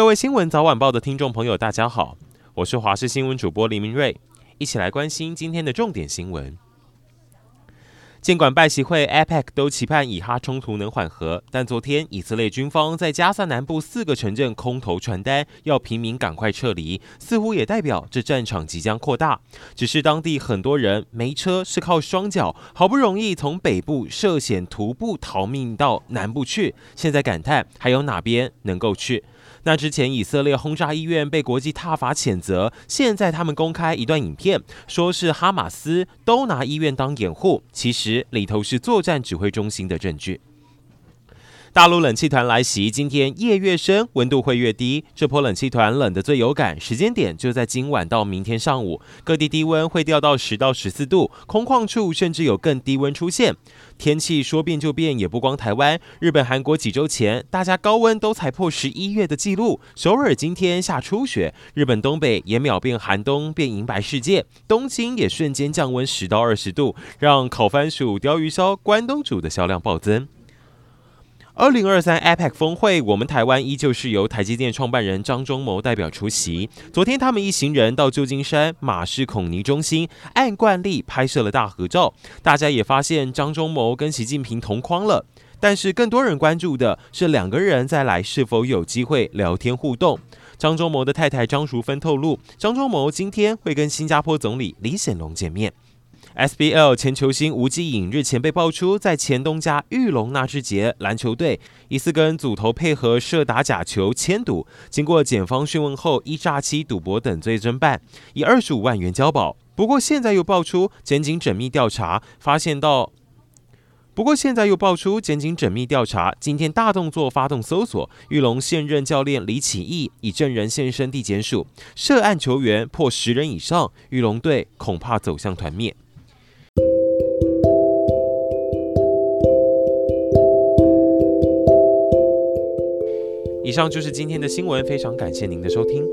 各位新闻早晚报的听众朋友，大家好，我是华视新闻主播林明瑞，一起来关心今天的重点新闻。尽管拜习会 APEC 都期盼以哈冲突能缓和，但昨天以色列军方在加萨南部四个城镇空投传单，要平民赶快撤离，似乎也代表这战场即将扩大。只是当地很多人没车，是靠双脚，好不容易从北部涉险徒步逃命到南部去，现在感叹还有哪边能够去？那之前以色列轰炸医院被国际挞伐谴责，现在他们公开一段影片，说是哈马斯都拿医院当掩护，其实里头是作战指挥中心的证据。大陆冷气团来袭，今天夜越深，温度会越低。这波冷气团冷得最有感，时间点就在今晚到明天上午，各地低温会掉到十到十四度，空旷处甚至有更低温出现。天气说变就变，也不光台湾，日本、韩国几周前大家高温都才破十一月的记录。首尔今天下初雪，日本东北也秒变寒冬变银白世界，东京也瞬间降温十到二十度，让烤番薯、鲷鱼烧、关东煮的销量暴增。二零二三 APEC 峰会，我们台湾依旧是由台积电创办人张忠谋代表出席。昨天，他们一行人到旧金山马士孔尼中心，按惯例拍摄了大合照。大家也发现张忠谋跟习近平同框了。但是，更多人关注的是两个人再来是否有机会聊天互动。张忠谋的太太张淑芬透露，张忠谋今天会跟新加坡总理李显龙见面。SBL 前球星吴季颖日前被爆出在前东家玉龙纳智捷篮球队疑似跟组头配合设打假球签赌，经过检方讯问后，依诈欺、赌博等罪侦办，以二十五万元交保。不过现在又爆出检警缜密调查，发现到，不过现在又爆出检警缜密调查，今天大动作发动搜索，玉龙现任教练李启义以证人现身地检署，涉案球员破十人以上，玉龙队恐怕走向团灭。以上就是今天的新闻，非常感谢您的收听。